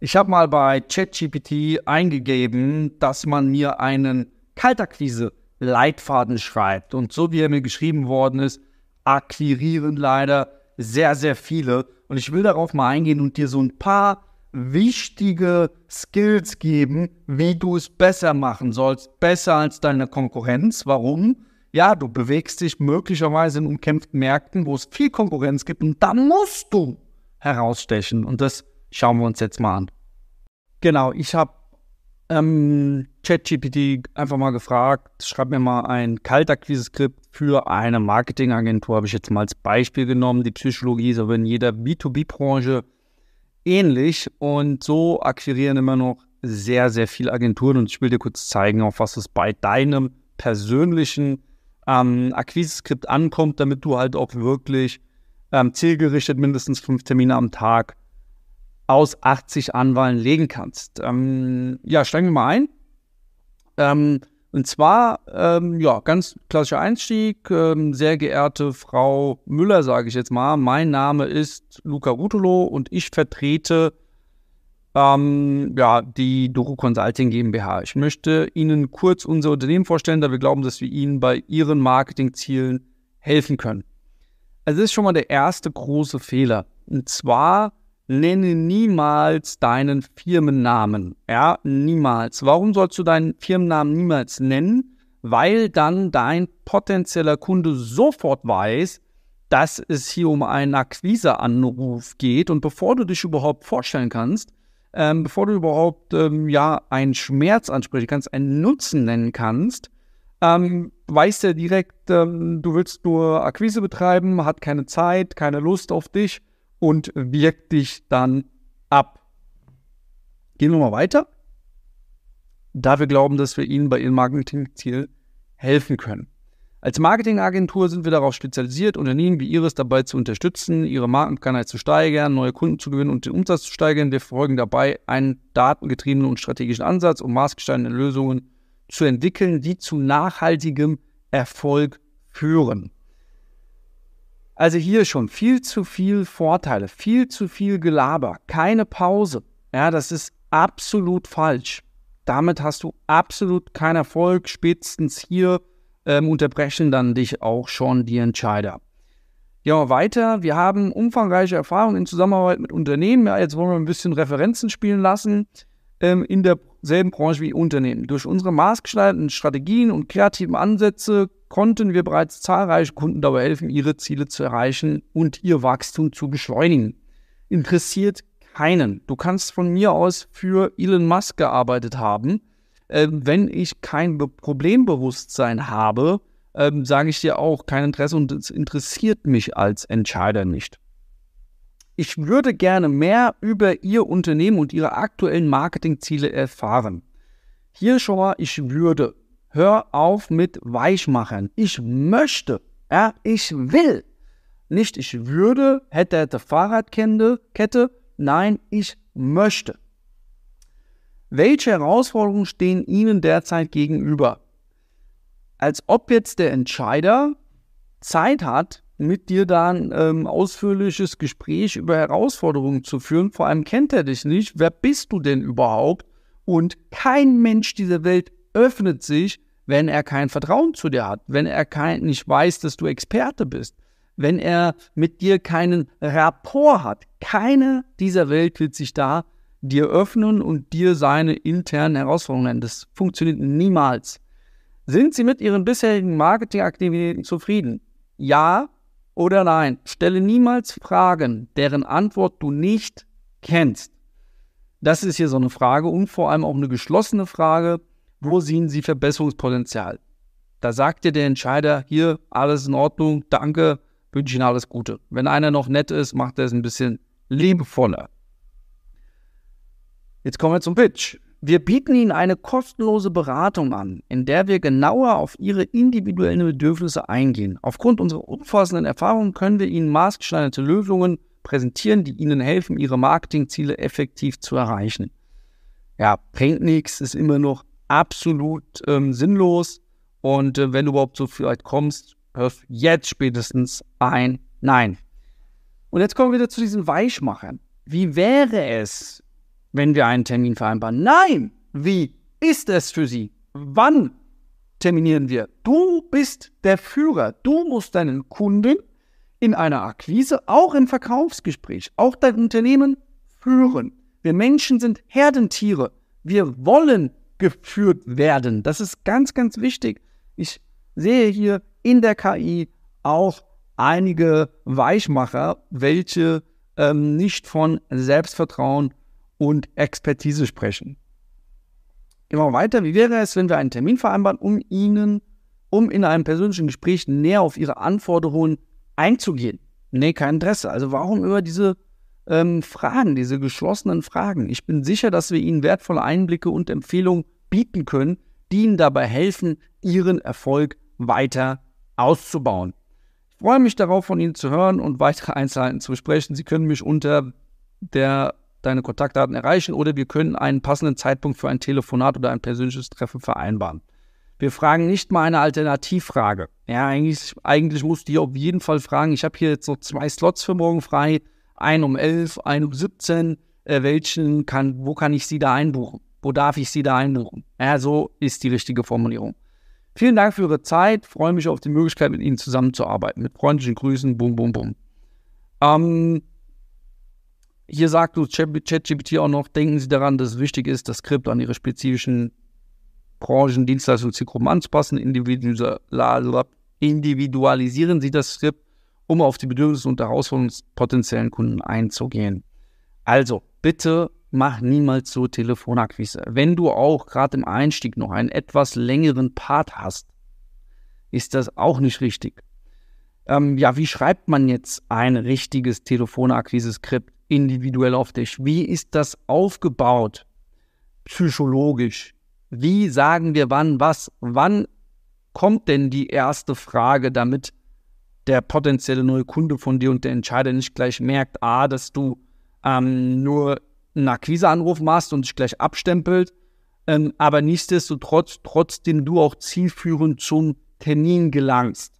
Ich habe mal bei ChatGPT eingegeben, dass man mir einen Kaltakquise-Leitfaden schreibt. Und so wie er mir geschrieben worden ist, akquirieren leider sehr, sehr viele. Und ich will darauf mal eingehen und dir so ein paar wichtige Skills geben, wie du es besser machen sollst, besser als deine Konkurrenz. Warum? Ja, du bewegst dich möglicherweise in umkämpften Märkten, wo es viel Konkurrenz gibt und dann musst du herausstechen. Und das schauen wir uns jetzt mal an. Genau, ich habe ähm, ChatGPT einfach mal gefragt, schreib mir mal ein Kaltakquise-Skript für eine Marketingagentur, habe ich jetzt mal als Beispiel genommen. Die Psychologie ist aber in jeder B2B-Branche ähnlich und so akquirieren immer noch sehr, sehr viele Agenturen und ich will dir kurz zeigen, auf was es bei deinem persönlichen ähm, Akquise-Skript ankommt, damit du halt auch wirklich ähm, zielgerichtet mindestens fünf Termine am Tag aus 80 Anwahlen legen kannst. Ähm, ja, steigen wir mal ein. Ähm, und zwar, ähm, ja, ganz klassischer Einstieg. Ähm, sehr geehrte Frau Müller, sage ich jetzt mal. Mein Name ist Luca Rutolo und ich vertrete ähm, ja, die Doro Consulting GmbH. Ich möchte Ihnen kurz unser Unternehmen vorstellen, da wir glauben, dass wir Ihnen bei Ihren Marketingzielen helfen können. Also das ist schon mal der erste große Fehler. Und zwar nenne niemals deinen Firmennamen. Ja, niemals. Warum sollst du deinen Firmennamen niemals nennen? Weil dann dein potenzieller Kunde sofort weiß, dass es hier um einen Akquiseanruf geht. Und bevor du dich überhaupt vorstellen kannst, ähm, bevor du überhaupt ähm, ja einen Schmerz ansprechen kannst, einen Nutzen nennen kannst, ähm, weiß er direkt, ähm, du willst nur Akquise betreiben, hat keine Zeit, keine Lust auf dich und wirkt dich dann ab. Gehen wir mal weiter. Da wir glauben, dass wir Ihnen bei Ihrem Marketingziel helfen können. Als Marketingagentur sind wir darauf spezialisiert, Unternehmen wie Ihres dabei zu unterstützen, ihre Markenbekanntheit zu steigern, neue Kunden zu gewinnen und den Umsatz zu steigern. Wir verfolgen dabei einen datengetriebenen und strategischen Ansatz, um maßgeschneiderte Lösungen zu entwickeln, die zu nachhaltigem Erfolg führen. Also hier schon viel zu viel Vorteile, viel zu viel Gelaber, keine Pause. Ja, das ist absolut falsch. Damit hast du absolut keinen Erfolg. Spätestens hier ähm, unterbrechen dann dich auch schon die Entscheider. Ja, weiter. Wir haben umfangreiche Erfahrungen in Zusammenarbeit mit Unternehmen. Ja, jetzt wollen wir ein bisschen Referenzen spielen lassen ähm, in derselben Branche wie Unternehmen. Durch unsere maßgeschneiderten Strategien und kreativen Ansätze konnten wir bereits zahlreiche Kunden dabei helfen, ihre Ziele zu erreichen und ihr Wachstum zu beschleunigen. Interessiert keinen. Du kannst von mir aus für Elon Musk gearbeitet haben. Ähm, wenn ich kein Be Problembewusstsein habe, ähm, sage ich dir auch kein Interesse und es interessiert mich als Entscheider nicht. Ich würde gerne mehr über Ihr Unternehmen und Ihre aktuellen Marketingziele erfahren. Hier schon mal, ich würde Hör auf mit Weichmachern. Ich möchte, ja, ich will. Nicht ich würde, hätte, hätte Fahrradkette, Kette. Nein, ich möchte. Welche Herausforderungen stehen Ihnen derzeit gegenüber? Als ob jetzt der Entscheider Zeit hat, mit dir da ein ähm, ausführliches Gespräch über Herausforderungen zu führen. Vor allem kennt er dich nicht. Wer bist du denn überhaupt? Und kein Mensch dieser Welt öffnet sich, wenn er kein Vertrauen zu dir hat, wenn er kein, nicht weiß, dass du Experte bist, wenn er mit dir keinen Rapport hat. Keiner dieser Welt wird sich da dir öffnen und dir seine internen Herausforderungen nennen. Das funktioniert niemals. Sind Sie mit Ihren bisherigen Marketingaktivitäten zufrieden? Ja oder nein? Stelle niemals Fragen, deren Antwort du nicht kennst. Das ist hier so eine Frage und vor allem auch eine geschlossene Frage. Wo sehen Sie Verbesserungspotenzial? Da sagt dir der Entscheider, hier, alles in Ordnung, danke, wünsche Ihnen alles Gute. Wenn einer noch nett ist, macht er es ein bisschen liebevoller. Jetzt kommen wir zum Pitch. Wir bieten Ihnen eine kostenlose Beratung an, in der wir genauer auf Ihre individuellen Bedürfnisse eingehen. Aufgrund unserer umfassenden Erfahrungen können wir Ihnen maßgeschneiderte Lösungen präsentieren, die Ihnen helfen, Ihre Marketingziele effektiv zu erreichen. Ja, bringt nichts, ist immer noch absolut ähm, sinnlos. Und äh, wenn du überhaupt so vielleicht kommst, hörst jetzt spätestens ein Nein. Und jetzt kommen wir wieder zu diesen Weichmachern. Wie wäre es, wenn wir einen Termin vereinbaren. Nein, wie ist es für Sie? Wann terminieren wir? Du bist der Führer. Du musst deinen Kunden in einer Akquise, auch im Verkaufsgespräch, auch dein Unternehmen führen. Wir Menschen sind Herdentiere. Wir wollen geführt werden. Das ist ganz, ganz wichtig. Ich sehe hier in der KI auch einige Weichmacher, welche ähm, nicht von Selbstvertrauen und Expertise sprechen. Immer weiter, wie wäre es, wenn wir einen Termin vereinbaren, um Ihnen, um in einem persönlichen Gespräch näher auf Ihre Anforderungen einzugehen? Nee, kein Interesse. Also warum über diese ähm, Fragen, diese geschlossenen Fragen? Ich bin sicher, dass wir Ihnen wertvolle Einblicke und Empfehlungen bieten können, die Ihnen dabei helfen, Ihren Erfolg weiter auszubauen. Ich freue mich darauf, von Ihnen zu hören und weitere Einzelheiten zu besprechen. Sie können mich unter der deine Kontaktdaten erreichen oder wir können einen passenden Zeitpunkt für ein Telefonat oder ein persönliches Treffen vereinbaren. Wir fragen nicht mal eine Alternativfrage. Ja, eigentlich, eigentlich musst du hier auf jeden Fall fragen. Ich habe hier jetzt noch zwei Slots für morgen frei. Einen um 11, einen um 17. Äh, welchen kann, wo kann ich Sie da einbuchen? Wo darf ich Sie da einbuchen? Ja, so ist die richtige Formulierung. Vielen Dank für Ihre Zeit. Freue mich auf die Möglichkeit, mit Ihnen zusammenzuarbeiten. Mit freundlichen Grüßen. Bum, bum, bum. Ähm, hier sagt du ChatGPT auch noch, denken Sie daran, dass es wichtig ist, das Skript an Ihre spezifischen Branchen, Dienstleistungen, Zielgruppen anzupassen. Individualisieren Sie das Skript, um auf die Bedürfnisse und Herausforderungen des potenziellen Kunden einzugehen. Also, bitte mach niemals so Telefonakquise. Wenn du auch gerade im Einstieg noch einen etwas längeren Part hast, ist das auch nicht richtig. Ähm, ja, wie schreibt man jetzt ein richtiges Telefonakquise-Skript? Individuell auf dich? Wie ist das aufgebaut psychologisch? Wie sagen wir wann was? Wann kommt denn die erste Frage, damit der potenzielle neue Kunde von dir und der Entscheider nicht gleich merkt, a, dass du ähm, nur einen Akquiseanruf machst und dich gleich abstempelt, ähm, aber nichtsdestotrotz trotzdem du auch zielführend zum Termin gelangst.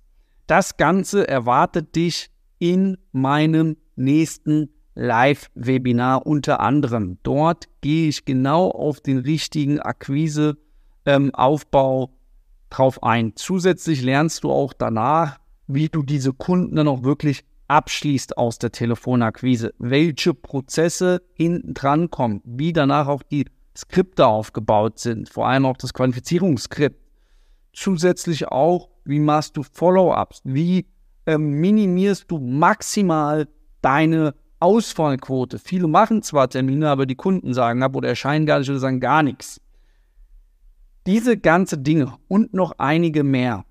Das Ganze erwartet dich in meinem nächsten Live-Webinar unter anderem. Dort gehe ich genau auf den richtigen Akquise-Aufbau ähm, drauf ein. Zusätzlich lernst du auch danach, wie du diese Kunden dann auch wirklich abschließt aus der Telefonakquise, welche Prozesse hinten dran kommen, wie danach auch die Skripte aufgebaut sind, vor allem auch das Qualifizierungsskript. Zusätzlich auch, wie machst du Follow-ups, wie ähm, minimierst du maximal deine Ausfallquote. Viele machen zwar Termine, aber die Kunden sagen ab oder erscheinen gar nicht oder sagen gar nichts. Diese ganze Dinge und noch einige mehr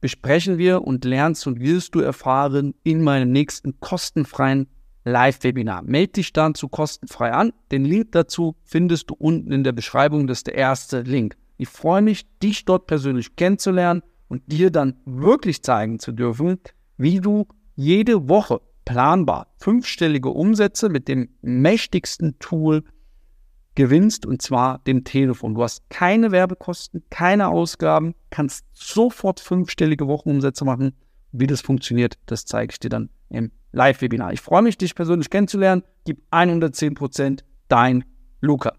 besprechen wir und lernst und wirst du erfahren in meinem nächsten kostenfreien Live-Webinar. Melde dich dazu kostenfrei an. Den Link dazu findest du unten in der Beschreibung. Das ist der erste Link. Ich freue mich, dich dort persönlich kennenzulernen und dir dann wirklich zeigen zu dürfen, wie du jede Woche planbar fünfstellige Umsätze mit dem mächtigsten Tool gewinnst und zwar dem Telefon. Du hast keine Werbekosten, keine Ausgaben, kannst sofort fünfstellige Wochenumsätze machen. Wie das funktioniert, das zeige ich dir dann im Live-Webinar. Ich freue mich, dich persönlich kennenzulernen. Gib 110 Prozent, dein Luca.